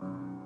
Mm-hmm.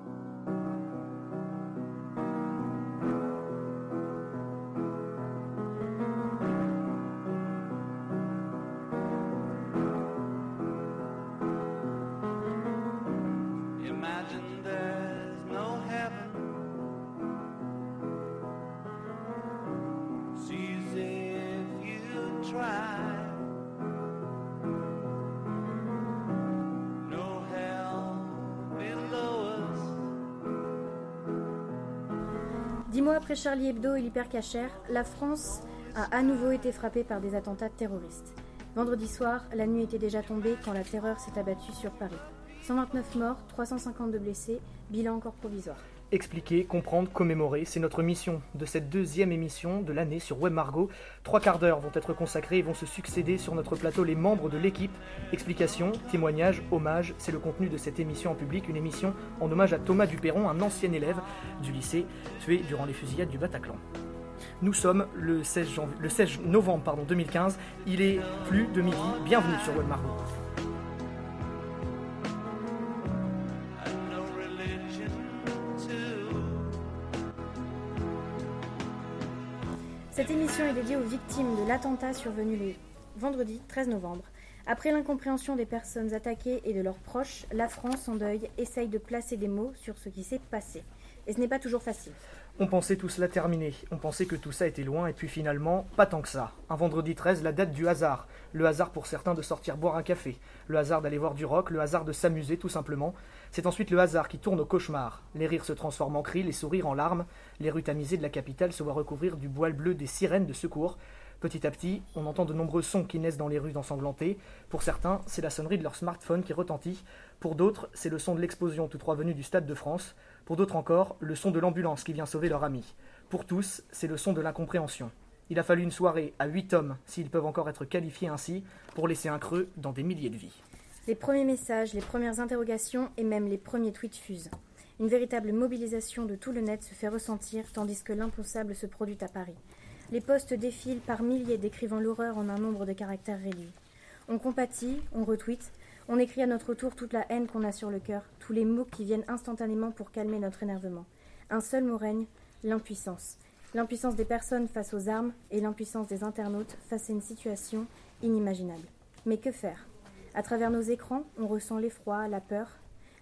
Mois après Charlie Hebdo et l'hypercachère, la France a à nouveau été frappée par des attentats terroristes. Vendredi soir, la nuit était déjà tombée quand la terreur s'est abattue sur Paris. 129 morts, 352 blessés, bilan encore provisoire. Expliquer, comprendre, commémorer, c'est notre mission de cette deuxième émission de l'année sur Web Margot. Trois quarts d'heure vont être consacrés et vont se succéder sur notre plateau les membres de l'équipe. Explications, témoignages, hommages, c'est le contenu de cette émission en public, une émission en hommage à Thomas Duperron, un ancien élève du lycée tué durant les fusillades du Bataclan. Nous sommes le 16, janvier- le 16 novembre pardon, 2015, il est plus de midi, bienvenue sur Web Margot. Cette émission est dédiée aux victimes de l'attentat survenu le vendredi 13 novembre. Après l'incompréhension des personnes attaquées et de leurs proches, la France en deuil essaye de placer des mots sur ce qui s'est passé. Et ce n'est pas toujours facile. On pensait tout cela terminé, on pensait que tout ça était loin, et puis finalement, pas tant que ça. Un vendredi 13, la date du hasard. Le hasard pour certains de sortir boire un café, le hasard d'aller voir du rock, le hasard de s'amuser tout simplement. C'est ensuite le hasard qui tourne au cauchemar. Les rires se transforment en cris, les sourires en larmes, les rues tamisées de la capitale se voient recouvrir du voile bleu des sirènes de secours. Petit à petit, on entend de nombreux sons qui naissent dans les rues ensanglantées. Pour certains, c'est la sonnerie de leur smartphone qui retentit. Pour d'autres, c'est le son de l'explosion tout droit venu du Stade de France. Pour d'autres encore, le son de l'ambulance qui vient sauver leur ami. Pour tous, c'est le son de l'incompréhension. Il a fallu une soirée à huit hommes, s'ils peuvent encore être qualifiés ainsi, pour laisser un creux dans des milliers de vies. Les premiers messages, les premières interrogations et même les premiers tweets fusent. Une véritable mobilisation de tout le net se fait ressentir tandis que l'impensable se produit à Paris. Les posts défilent par milliers décrivant l'horreur en un nombre de caractères réduits. On compatit, on retweet, on écrit à notre tour toute la haine qu'on a sur le cœur, tous les mots qui viennent instantanément pour calmer notre énervement. Un seul mot règne, l'impuissance. L'impuissance des personnes face aux armes et l'impuissance des internautes face à une situation inimaginable. Mais que faire? À travers nos écrans, on ressent l'effroi, la peur,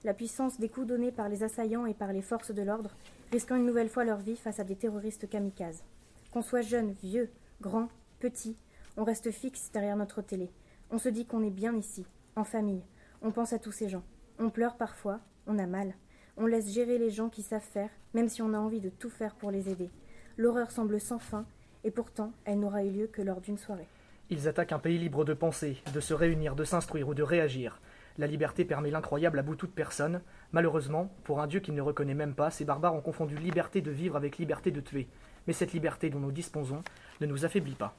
la puissance des coups donnés par les assaillants et par les forces de l'ordre, risquant une nouvelle fois leur vie face à des terroristes kamikazes. Qu'on soit jeune, vieux, grand, petit, on reste fixe derrière notre télé. On se dit qu'on est bien ici, en famille. On pense à tous ces gens. On pleure parfois, on a mal. On laisse gérer les gens qui savent faire, même si on a envie de tout faire pour les aider. L'horreur semble sans fin, et pourtant, elle n'aura eu lieu que lors d'une soirée. Ils attaquent un pays libre de penser, de se réunir, de s'instruire ou de réagir. La liberté permet l'incroyable à bout toute personne. Malheureusement, pour un Dieu qu'ils ne reconnaît même pas, ces barbares ont confondu liberté de vivre avec liberté de tuer. Mais cette liberté dont nous disposons ne nous affaiblit pas.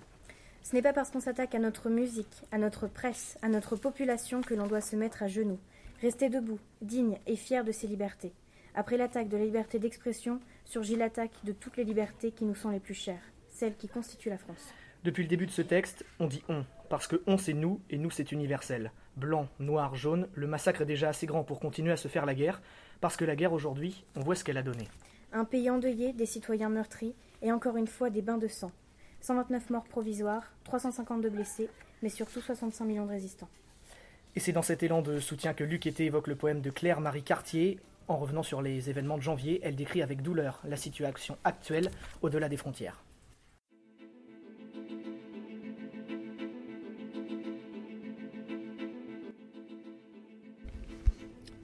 Ce n'est pas parce qu'on s'attaque à notre musique, à notre presse, à notre population que l'on doit se mettre à genoux. Rester debout, digne et fier de ses libertés. Après l'attaque de la liberté d'expression, surgit l'attaque de toutes les libertés qui nous sont les plus chères, celles qui constituent la France. Depuis le début de ce texte, on dit on, parce que on c'est nous et nous c'est universel. Blanc, noir, jaune, le massacre est déjà assez grand pour continuer à se faire la guerre, parce que la guerre aujourd'hui, on voit ce qu'elle a donné. Un pays endeuillé, des citoyens meurtris, et encore une fois des bains de sang. 129 morts provisoires, 352 blessés, mais surtout 65 millions de résistants. Et c'est dans cet élan de soutien que Luc Été évoque le poème de Claire-Marie Cartier. En revenant sur les événements de janvier, elle décrit avec douleur la situation actuelle au-delà des frontières.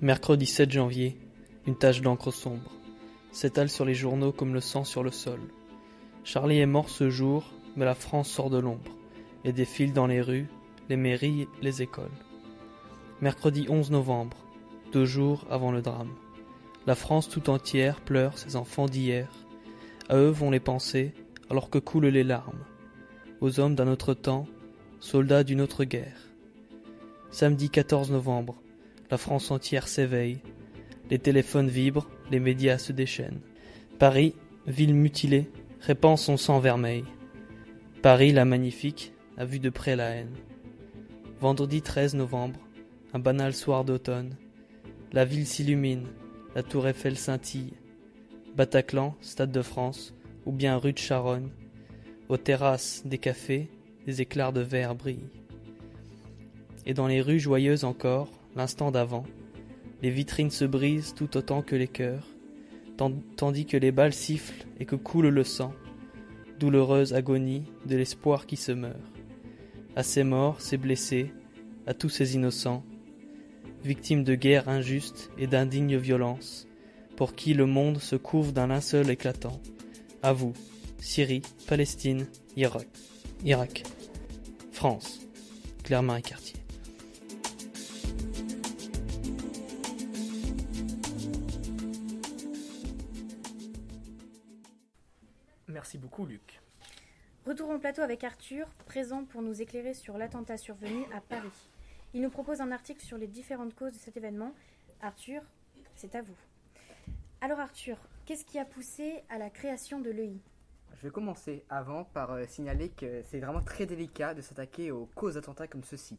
Mercredi 7 janvier, une tache d'encre sombre s'étale sur les journaux comme le sang sur le sol. Charlie est mort ce jour, mais la France sort de l'ombre et défile dans les rues, les mairies, les écoles. Mercredi 11 novembre, deux jours avant le drame. La France tout entière pleure ses enfants d'hier. À eux vont les pensées, alors que coulent les larmes. Aux hommes d'un autre temps, soldats d'une autre guerre. Samedi 14 novembre, la France entière s'éveille. Les téléphones vibrent, les médias se déchaînent. Paris, ville mutilée, répand son sang vermeil. Paris, la magnifique, a vu de près la haine. Vendredi 13 novembre, un banal soir d'automne. La ville s'illumine, la tour Eiffel scintille. Bataclan, Stade de France, ou bien rue de Charonne, aux terrasses des cafés, des éclairs de verre brillent. Et dans les rues joyeuses encore, l'instant d'avant, les vitrines se brisent tout autant que les cœurs, tandis que les balles sifflent et que coule le sang, douloureuse agonie de l'espoir qui se meurt. À ces morts, ces blessés, à tous ces innocents, victimes de guerres injustes et d'indignes violences, pour qui le monde se couvre d'un linceul éclatant. À vous, Syrie, Palestine, Irak, Irak, France, Claire-Marie Cartier. Merci beaucoup, Luc. Retour au plateau avec Arthur, présent pour nous éclairer sur l'attentat survenu à Paris. Il nous propose un article sur les différentes causes de cet événement. Arthur, c'est à vous. Alors Arthur, qu'est-ce qui a poussé à la création de l'EI? Je vais commencer avant par euh, signaler que c'est vraiment très délicat de s'attaquer aux causes d'attentats comme ceci.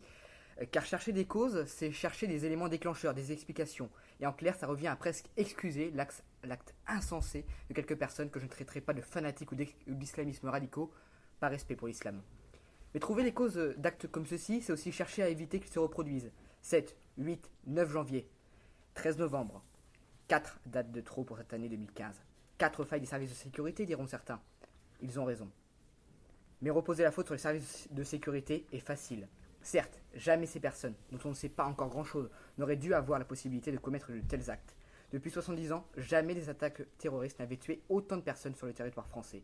Euh, Car chercher des causes, c'est chercher des éléments déclencheurs, des explications. Et en clair, ça revient à presque excuser l'axe- l'acte insensé de quelques personnes que je ne traiterai pas de fanatiques ou d'islamisme radicaux, par respect pour l'islam. Mais trouver les causes d'actes comme ceci, c'est aussi chercher à éviter qu'ils se reproduisent. 7, 8, 9 janvier, 13 novembre. 4 dates de trop pour cette année 2015. 4 failles des services de sécurité, diront certains. Ils ont raison. Mais reposer la faute sur les services de sécurité est facile. Certes, jamais ces personnes, dont on ne sait pas encore grand-chose, n'auraient dû avoir la possibilité de commettre de tels actes. Depuis 70 ans, jamais des attaques terroristes n'avaient tué autant de personnes sur le territoire français.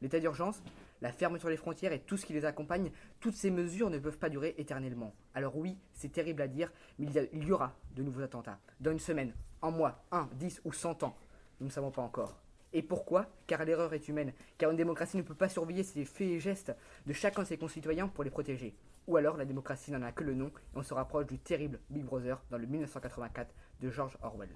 L'état d'urgence, la fermeture des frontières et tout ce qui les accompagne, toutes ces mesures ne peuvent pas durer éternellement. Alors oui, c'est terrible à dire, mais il y, aura de nouveaux attentats. Dans une semaine, un mois, un, dix ou cent ans. Nous ne savons pas encore. Et pourquoi? Car l'erreur est humaine. Car une démocratie ne peut pas surveiller ses faits et gestes de chacun de ses concitoyens pour les protéger. Ou alors la démocratie n'en a que le nom et on se rapproche du terrible Big Brother dans le 1984 de George Orwell.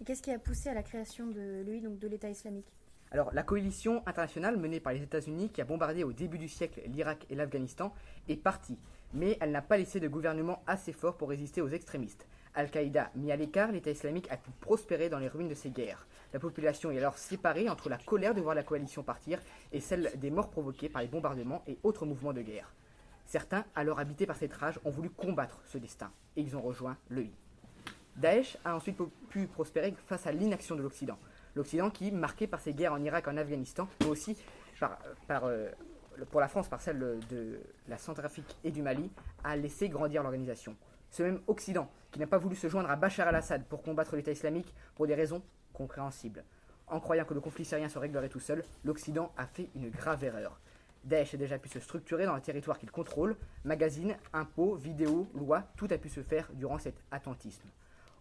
Et qu'est-ce qui a poussé à la création de l'EI, donc de l'État islamique? Alors, la coalition internationale menée par les États-Unis, qui a bombardé au début du siècle l'Irak et l'Afghanistan, est partie. Mais elle n'a pas laissé de gouvernement assez fort pour résister aux extrémistes. Al-Qaïda mis à l'écart, l'État islamique a pu prospérer dans les ruines de ces guerres. La population est alors séparée entre la colère de voir la coalition partir et celle des morts provoquées par les bombardements et autres mouvements de guerre. Certains, alors habités par cette rage, ont voulu combattre ce destin, et ils ont rejoint l'EI. Daesh a ensuite pu prospérer face à l'inaction de l'Occident. L'Occident qui, marqué par ses guerres en Irak en Afghanistan, mais aussi euh, pour la France par celle de la Centrafrique et du Mali, a laissé grandir l'organisation. Ce même Occident, qui n'a pas voulu se joindre à Bachar al-Assad pour combattre l'État islamique pour des raisons compréhensibles. En croyant que le conflit syrien se réglerait tout seul, l'Occident a fait une grave erreur. Daesh a déjà pu se structurer dans le territoire qu'il contrôle, magazines, impôts, vidéos, lois, tout a pu se faire durant cet attentisme.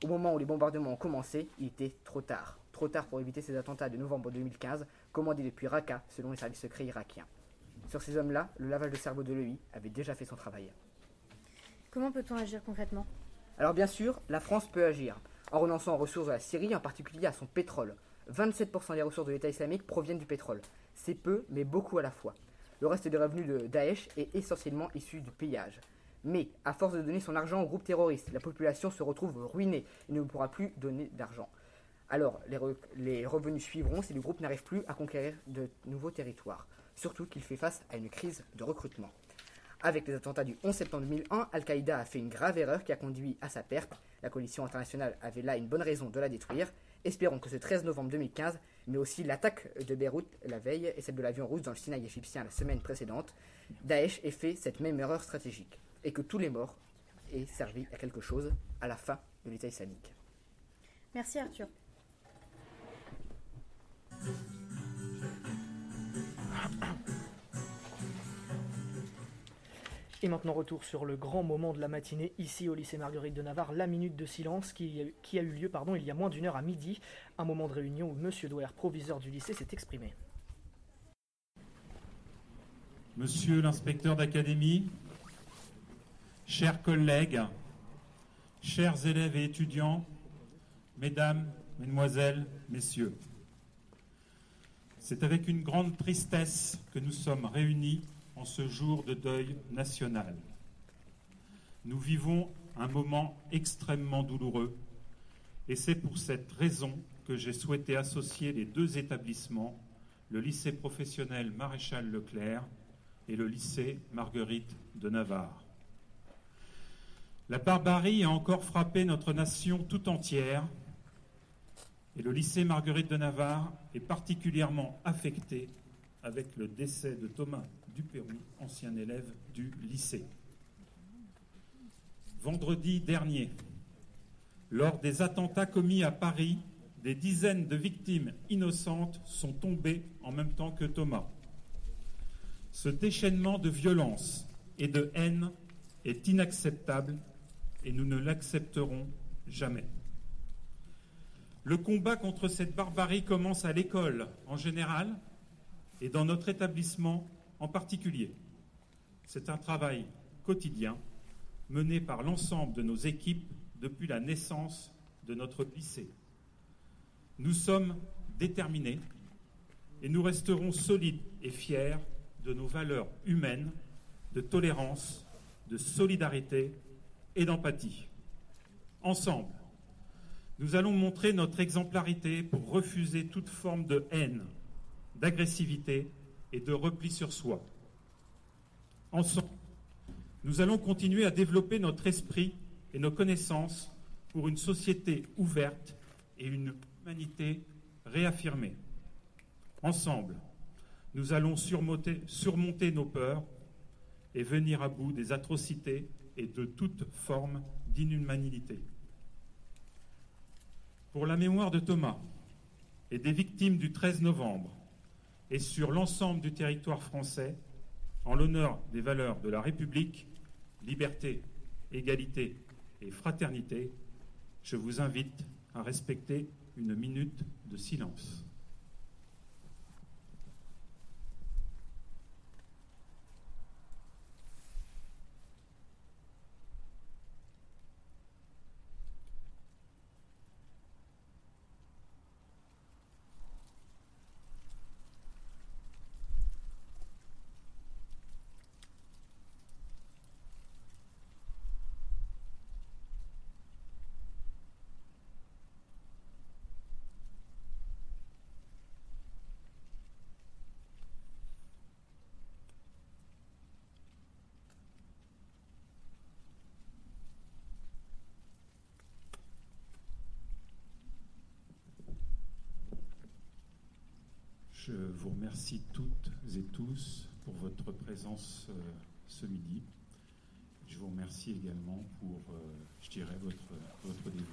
Au moment où les bombardements ont commencé, il était trop tard. Trop tard pour éviter ces attentats de novembre 2015, commandés depuis Raqqa selon les services secrets irakiens. Sur ces hommes-là, le lavage de cerveau de l'EI avait déjà fait son travail. Comment peut-on agir concrètement? Alors bien sûr, la France peut agir, en renonçant aux ressources de la Syrie, en particulier à son pétrole. 27% des ressources de l'État islamique proviennent du pétrole. C'est peu, mais beaucoup à la fois. Le reste des revenus de Daesh est essentiellement issu du pillage. Mais, à force de donner son argent aux groupes terroristes, la population se retrouve ruinée et ne pourra plus donner d'argent. Alors, les revenus suivront si le groupe n'arrive plus à conquérir de nouveaux territoires. Surtout qu'il fait face à une crise de recrutement. Avec les attentats du 11 septembre 2001, Al-Qaïda a fait une grave erreur qui a conduit à sa perte. La coalition internationale avait là une bonne raison de la détruire. Espérons que ce 13 novembre 2015, mais aussi l'attaque de Beyrouth la veille et celle de l'avion russe dans le Sinaï égyptien la semaine précédente, Daesh ait fait cette même erreur stratégique et que tous les morts aient servi à quelque chose à la fin de l'État islamique. Merci Arthur. Et maintenant, retour sur le grand moment de la matinée, ici au lycée Marguerite de Navarre, la minute de silence qui, a- qui a eu lieu pardon, il y a moins d'une heure à midi, un moment de réunion où Monsieur Douer, proviseur du lycée, s'est exprimé. Monsieur l'inspecteur d'académie, chers collègues, chers élèves et étudiants, mesdames, mesdemoiselles, messieurs, c'est avec une grande tristesse que nous sommes réunis en ce jour de deuil national. Nous vivons un moment extrêmement douloureux Et c'est pour cette raison que j'ai souhaité associer les deux établissements, le lycée professionnel Maréchal Leclerc et le lycée Marguerite de Navarre. La barbarie a encore frappé notre nation tout entière et le lycée Marguerite de Navarre est particulièrement affecté avec le décès de Thomas Duperron, ancien élève du lycée. Vendredi dernier, lors des attentats commis à Paris, des dizaines de victimes innocentes sont tombées en même temps que Thomas. Ce déchaînement de violence et de haine est inacceptable et nous ne l'accepterons jamais. Le combat contre cette barbarie commence à l'école en général et dans notre établissement en particulier. C'est un travail quotidien mené par l'ensemble de nos équipes depuis la naissance de notre lycée. Nous sommes déterminés et nous resterons solides et fiers de nos valeurs humaines, de tolérance, de solidarité et d'empathie. Ensemble, nous allons montrer notre exemplarité pour refuser toute forme de haine, d'agressivité et de repli sur soi. Ensemble, nous allons continuer à développer notre esprit et nos connaissances pour une société ouverte et une humanité réaffirmée. Ensemble, nous allons surmonter, nos peurs et venir à bout des atrocités et de toute forme d'inhumanité. Pour la mémoire de Thomas et des victimes du 13 novembre, et sur l'ensemble du territoire français, en l'honneur des valeurs de la République, liberté, égalité et fraternité, je vous invite à respecter une minute de silence. Je vous remercie toutes et tous pour votre présence euh, ce midi. Je vous remercie également pour, euh, je dirais, votre, votre dévouement.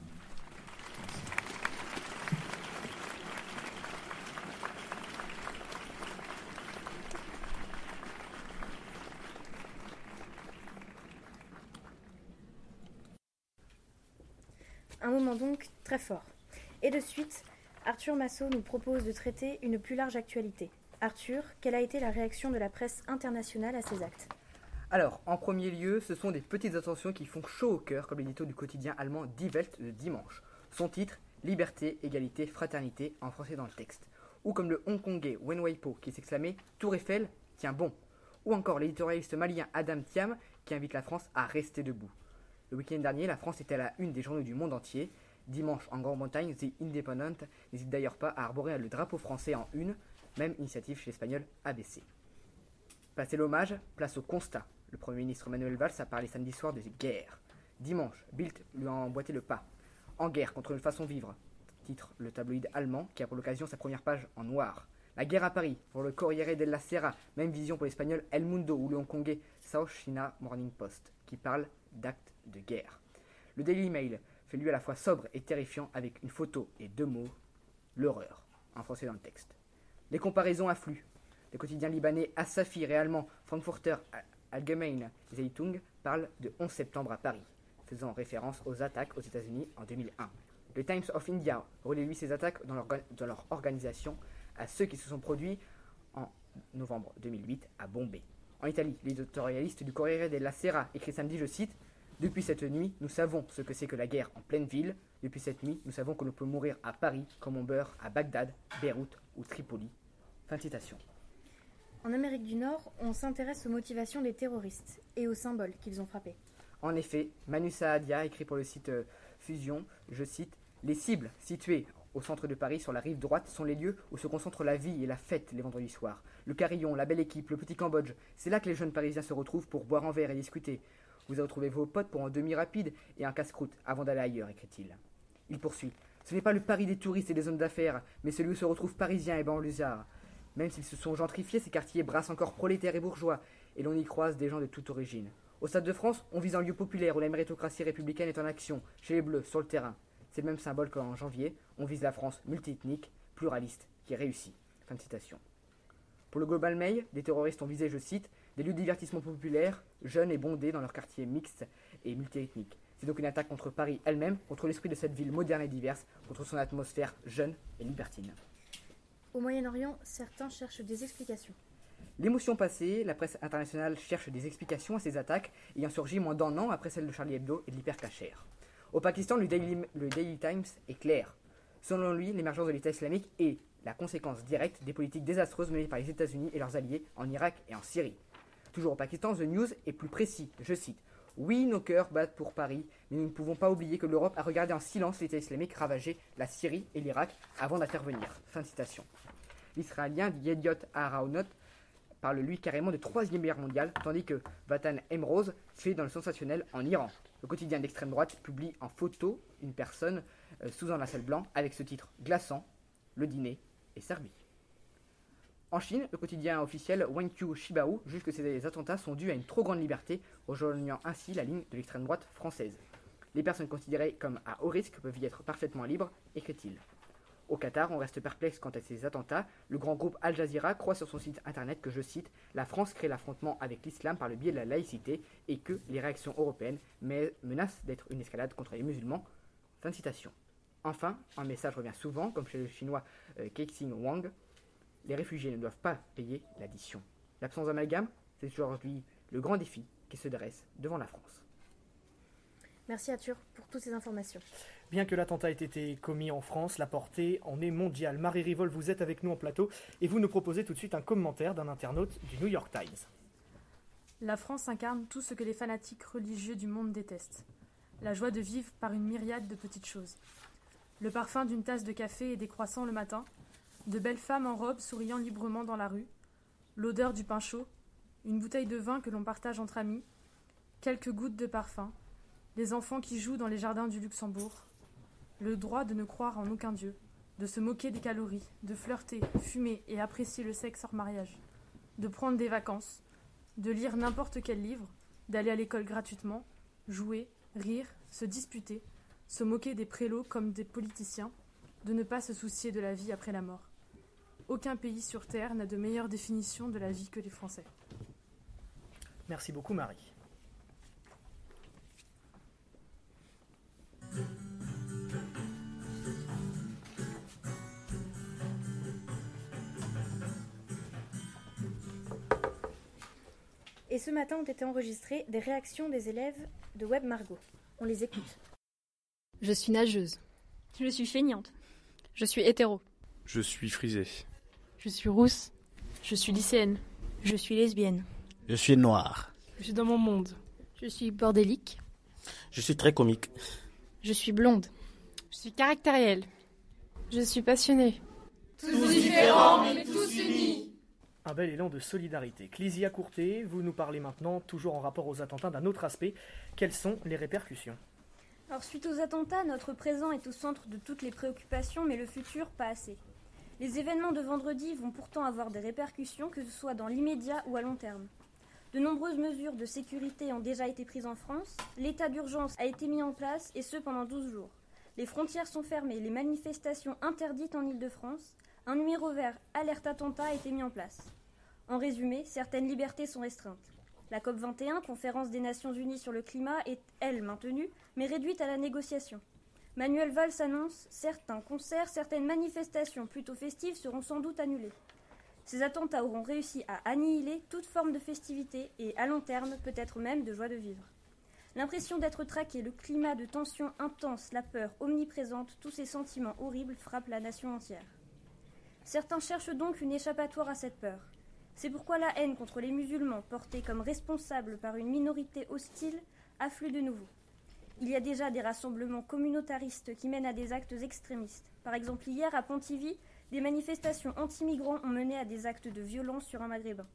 Un moment donc très fort. Et de suite, Arthur Massot nous propose de traiter une plus large actualité. Arthur, quelle a été la réaction de la presse internationale à ces actes? Alors, en premier lieu, ce sont des petites attentions qui font chaud au cœur, comme l'édito du quotidien allemand Die Welt de dimanche. Son titre Liberté, égalité, fraternité, en français dans le texte. Ou comme le hongkongais Wen Weipo qui s'exclamait Tour Eiffel, tiens bon. Ou encore l'éditorialiste malien Adam Thiam qui invite la France à rester debout. Le week-end dernier, la France était à la une des journaux du monde entier. Dimanche, en Grande-Bretagne, The Independent n'hésite d'ailleurs pas à arborer le drapeau français en une, même initiative chez l'espagnol ABC. Passé l'hommage, place au constat. Le Premier ministre Manuel Valls a parlé samedi soir de guerre. Dimanche, Bild lui a emboîté le pas. En guerre contre une façon vivre, titre le tabloïd allemand qui a pour l'occasion sa première page en noir. La guerre à Paris, pour le Corriere della Sera, même vision pour l'espagnol El Mundo ou le hongkongais South China Morning Post, qui parle d'actes de guerre. Le Daily Mail fait lui à la fois sobre et terrifiant avec une photo et deux mots, l'horreur, en français dans le texte. Les comparaisons affluent. Le quotidien libanais Asafir et allemand Frankfurter Allgemeine Zeitung parlent de 11 septembre à Paris, faisant référence aux attaques aux États-Unis en 2001. Le Times of India relaie lui ces attaques dans leur, dans leur organisation à ceux qui se sont produits en novembre 2008 à Bombay. En Italie, l'éditorialiste du Corriere della Sera écrit samedi, je cite, Depuis cette nuit, nous savons ce que c'est que la guerre en pleine ville. Depuis cette nuit, nous savons que l'on peut mourir à Paris comme on meurt à Bagdad, Beyrouth ou Tripoli. Fin de citation. En Amérique du Nord, on s'intéresse aux motivations des terroristes et aux symboles qu'ils ont frappés. En effet, Manu Saadia écrit pour le site euh, Fusion, je cite, Les cibles situées au centre de Paris, sur la rive droite, sont les lieux où se concentre la vie et la fête les vendredis soirs. Le Carillon, la Belle Équipe, le Petit Cambodge, c'est là que les jeunes Parisiens se retrouvent pour boire un verre et discuter. Vous avez retrouvé vos potes pour un demi rapide et un casse-croûte avant d'aller ailleurs, écrit-il. Il poursuit. Ce n'est pas le Paris des touristes et des hommes d'affaires, mais celui où se retrouvent Parisiens et banlieusards. Même s'ils se sont gentrifiés, ces quartiers brassent encore prolétaires et bourgeois, et l'on y croise des gens de toute origine. Au Stade de France, on vise un lieu populaire où la méritocratie républicaine est en action, chez les Bleus, sur le terrain. C'est le même symbole qu'en janvier, on vise la France multiethnique, pluraliste, qui réussit. Fin de citation. Pour le Global Mail, des terroristes ont visé, je cite, des lieux de divertissement populaires, jeunes et bondés dans leurs quartiers mixtes et multiethniques. C'est donc une attaque contre Paris elle-même, contre l'esprit de cette ville moderne et diverse, contre son atmosphère jeune et libertine. Au Moyen-Orient, certains cherchent des explications. L'émotion passée, la presse internationale cherche des explications à ces attaques ayant surgi moins d'un an après celle de Charlie Hebdo et de l'hypercachère. Au Pakistan, le Daily, le Daily Times est clair. Selon lui, l'émergence de l'État islamique est la conséquence directe des politiques désastreuses menées par les États-Unis et leurs alliés en Irak et en Syrie. Toujours au Pakistan, The News est plus précis. Je cite Oui, nos cœurs battent pour Paris, mais nous ne pouvons pas oublier que l'Europe a regardé en silence l'État islamique ravager la Syrie et l'Irak avant d'intervenir. Fin de citation. L'Israélien Yediot Aharaonot parle lui carrément de troisième guerre mondiale, tandis que Vatan Emrose fait dans le sensationnel en Iran. Le quotidien d'extrême droite publie en photo une personne euh, sous un lacet blanc avec ce titre glaçant Le dîner est servi. En Chine, le quotidien officiel Wenkyu Shibao juge que ces attentats sont dus à une trop grande liberté, rejoignant ainsi la ligne de l'extrême droite française. Les personnes considérées comme à haut risque peuvent y être parfaitement libres, écrit-il. Au Qatar, on reste perplexe quant à ces attentats. Le grand groupe Al Jazeera croit sur son site internet que, je cite, la France crée l'affrontement avec l'islam par le biais de la laïcité et que les réactions européennes menacent d'être une escalade contre les musulmans. Fin citation. Enfin, un message revient souvent, comme chez le chinois euh, Kexing Wang, les réfugiés ne doivent pas payer l'addition. L'absence d'amalgame, c'est aujourd'hui le grand défi qui se dresse devant la France. Merci Arthur pour toutes ces informations. Bien que l'attentat ait été commis en France, la portée en est mondiale. Marie Rivol, vous êtes avec nous en plateau et vous nous proposez tout de suite un commentaire d'un internaute du New York Times. La France incarne tout ce que les fanatiques religieux du monde détestent. La joie de vivre par une myriade de petites choses. Le parfum d'une tasse de café et des croissants le matin, de belles femmes en robe souriant librement dans la rue, l'odeur du pain chaud, une bouteille de vin que l'on partage entre amis, quelques gouttes de parfum, les enfants qui jouent dans les jardins du Luxembourg, le droit de ne croire en aucun dieu, de se moquer des calories, de flirter, fumer et apprécier le sexe hors mariage, de prendre des vacances, de lire n'importe quel livre, d'aller à l'école gratuitement, jouer, rire, se disputer, se moquer des prélots comme des politiciens, de ne pas se soucier de la vie après la mort. Aucun pays sur Terre n'a de meilleure définition de la vie que les Français. Merci beaucoup Marie. Et ce matin ont été enregistrées des réactions des élèves de Web Margot. On les écoute. Je suis nageuse. Je suis feignante. Je suis hétéro. Je suis frisé. Je suis rousse. Je suis lycéenne. Je suis lesbienne. Je suis noir. Je suis dans mon monde. Je suis bordélique. Je suis très comique. Je suis blonde. Je suis caractérielle. Je suis passionnée. Tous différents, mais tous unis. Un bel élan de solidarité. Clisia Courté, vous nous parlez maintenant, toujours en rapport aux attentats, d'un autre aspect. Quelles sont les répercussions Alors, suite aux attentats, notre présent est au centre de toutes les préoccupations, mais le futur, pas assez. Les événements de vendredi vont pourtant avoir des répercussions, que ce soit dans l'immédiat ou à long terme. De nombreuses mesures de sécurité ont déjà été prises en France, l'état d'urgence a été mis en place, et ce pendant 12 jours. Les frontières sont fermées, les manifestations interdites en Ile-de-France, un numéro vert alerte attentat a été mis en place. En résumé, certaines libertés sont restreintes. La COP21, conférence des Nations Unies sur le climat, est, elle, maintenue, mais réduite à la négociation. Manuel Valls annonce certains concerts, certaines manifestations plutôt festives seront sans doute annulées. Ces attentats auront réussi à annihiler toute forme de festivité et, à long terme, peut-être même de joie de vivre. L'impression d'être traqué, le climat de tension intense, la peur omniprésente, tous ces sentiments horribles frappent la nation entière. Certains cherchent donc une échappatoire à cette peur. C'est pourquoi la haine contre les musulmans, portée comme responsable par une minorité hostile, afflue de nouveau. Il y a déjà des rassemblements communautaristes qui mènent à des actes extrémistes. Par exemple, hier à Pontivy, des manifestations anti-migrants ont mené à des actes de violence sur un maghrébin.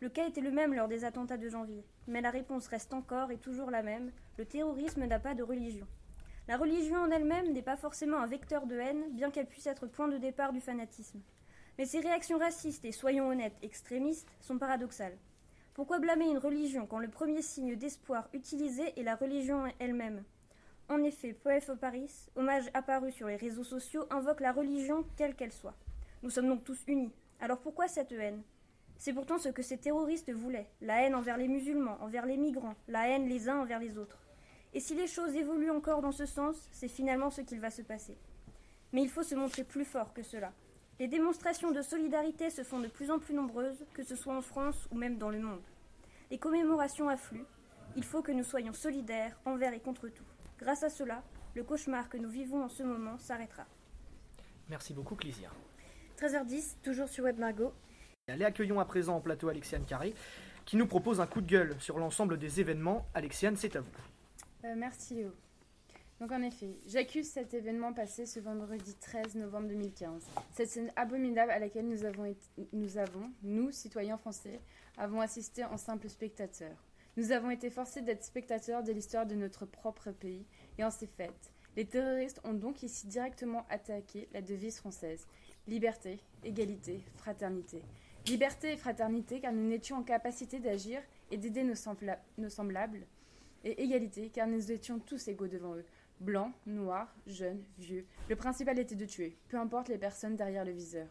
Le cas était le même lors des attentats de janvier, mais la réponse reste encore et toujours la même le terrorisme n'a pas de religion. La religion en elle-même n'est pas forcément un vecteur de haine, bien qu'elle puisse être point de départ du fanatisme. Mais ces réactions racistes et, soyons honnêtes, extrémistes, sont paradoxales. Pourquoi blâmer une religion quand le premier signe d'espoir utilisé est la religion elle-même? En effet, Poef Paris, hommage apparu sur les réseaux sociaux, invoque la religion quelle qu'elle soit. Nous sommes donc tous unis. Alors pourquoi cette haine? C'est pourtant ce que ces terroristes voulaient la haine envers les musulmans, envers les migrants, la haine les uns envers les autres. Et si les choses évoluent encore dans ce sens, c'est finalement ce qu'il va se passer. Mais il faut se montrer plus fort que cela. Les démonstrations de solidarité se font de plus en plus nombreuses, que ce soit en France ou même dans le monde. Les commémorations affluent. Il faut que nous soyons solidaires envers et contre tout. Grâce à cela, le cauchemar que nous vivons en ce moment s'arrêtera. Merci beaucoup, Clésia. 13h10, toujours sur Web Margot. Allez, accueillons à présent en plateau Alexiane Carré, qui nous propose un coup de gueule sur l'ensemble des événements. Alexiane, c'est à vous. Euh, merci Léo. Donc en effet, j'accuse cet événement passé ce vendredi 13 novembre 2015. Cette scène abominable à laquelle nous avons, nous, avons, nous, citoyens français, avons assisté en simples spectateurs. Nous avons été forcés d'être spectateurs de l'histoire de notre propre pays, et en ces faits, les terroristes ont donc ici directement attaqué la devise française liberté, égalité, fraternité. Liberté et fraternité car nous n'étions en capacité d'agir et d'aider nos semblables, et égalité car nous étions tous égaux devant eux. Blancs, noirs, jeunes, vieux. Le principal était de tuer, peu importe les personnes derrière le viseur.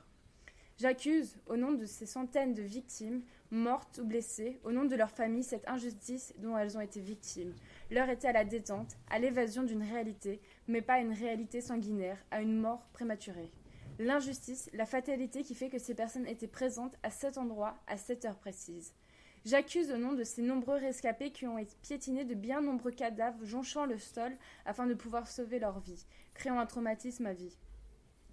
J'accuse, au nom de ces centaines de victimes, mortes ou blessées, au nom de leurs familles, cette injustice dont elles ont été victimes. L'heure était à la détente, à l'évasion d'une réalité, mais pas à une réalité sanguinaire, à une mort prématurée. L'injustice, la fatalité qui fait que ces personnes étaient présentes à cet endroit, à cette heure précise. J'accuse au nom de ces nombreux rescapés qui ont été piétinés de bien nombreux cadavres jonchant le sol afin de pouvoir sauver leur vie, créant un traumatisme à vie.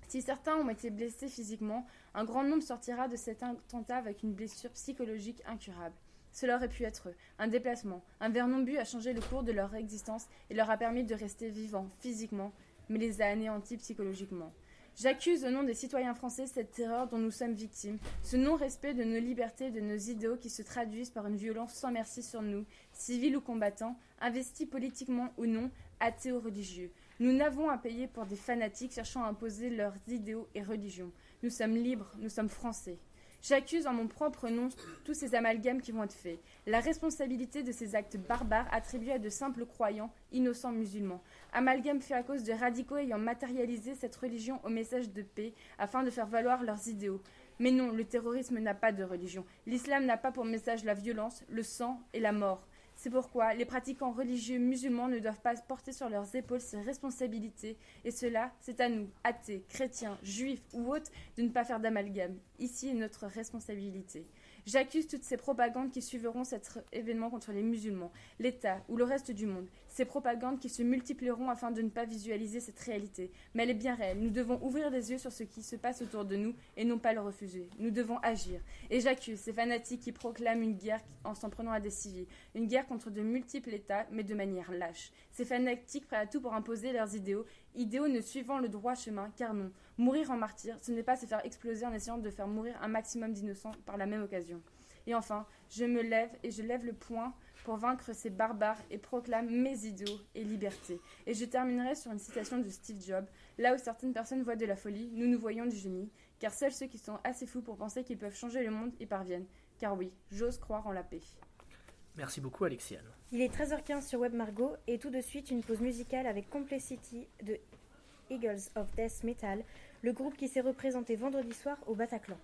Si certains ont été blessés physiquement, un grand nombre sortira de cet attentat avec une blessure psychologique incurable. Cela aurait pu être un déplacement, un Vernon-but a changé le cours de leur existence et leur a permis de rester vivants physiquement, mais les a anéantis psychologiquement. J'accuse au nom des citoyens français cette terreur dont nous sommes victimes, ce non-respect de nos libertés et de nos idéaux qui se traduisent par une violence sans merci sur nous, civils ou combattants, investis politiquement ou non, athées ou religieux. Nous n'avons à payer pour des fanatiques cherchant à imposer leurs idéaux et religions. Nous sommes libres, nous sommes français. J'accuse en mon propre nom tous ces amalgames qui vont être faits. La responsabilité de ces actes barbares attribués à de simples croyants, innocents musulmans. Amalgames faits à cause de radicaux ayant matérialisé cette religion au message de paix afin de faire valoir leurs idéaux. Mais non, le terrorisme n'a pas de religion. L'islam n'a pas pour message la violence, le sang et la mort. C'est pourquoi les pratiquants religieux musulmans ne doivent pas porter sur leurs épaules ces responsabilités, et cela, c'est à nous, athées, chrétiens, juifs ou autres, de ne pas faire d'amalgame. Ici est notre responsabilité. J'accuse toutes ces propagandes qui suivront cet événement contre les musulmans, l'État ou le reste du monde. Ces propagandes qui se multiplieront afin de ne pas visualiser cette réalité. Mais elle est bien réelle. Nous devons ouvrir les yeux sur ce qui se passe autour de nous et non pas le refuser. Nous devons agir. Et j'accuse ces fanatiques qui proclament une guerre en s'en prenant à des civils. Une guerre contre de multiples États, mais de manière lâche. Ces fanatiques prêts à tout pour imposer leurs idéaux, idéaux ne suivant le droit chemin, car non. Mourir en martyr, ce n'est pas se faire exploser en essayant de faire mourir un maximum d'innocents par la même occasion. Et enfin, je me lève et je lève le poing pour vaincre ces barbares et proclame mes idéaux et libertés. Et je terminerai sur une citation de Steve Jobs. Là où certaines personnes voient de la folie, nous nous voyons du génie, car seuls ceux qui sont assez fous pour penser qu'ils peuvent changer le monde y parviennent. Car oui, j'ose croire en la paix. Merci beaucoup, Alexiane. Il est 13h15 sur Web Margot et tout de suite une pause musicale avec Complexity de Eagles of Death Metal, le groupe qui s'est représenté vendredi soir au Bataclan.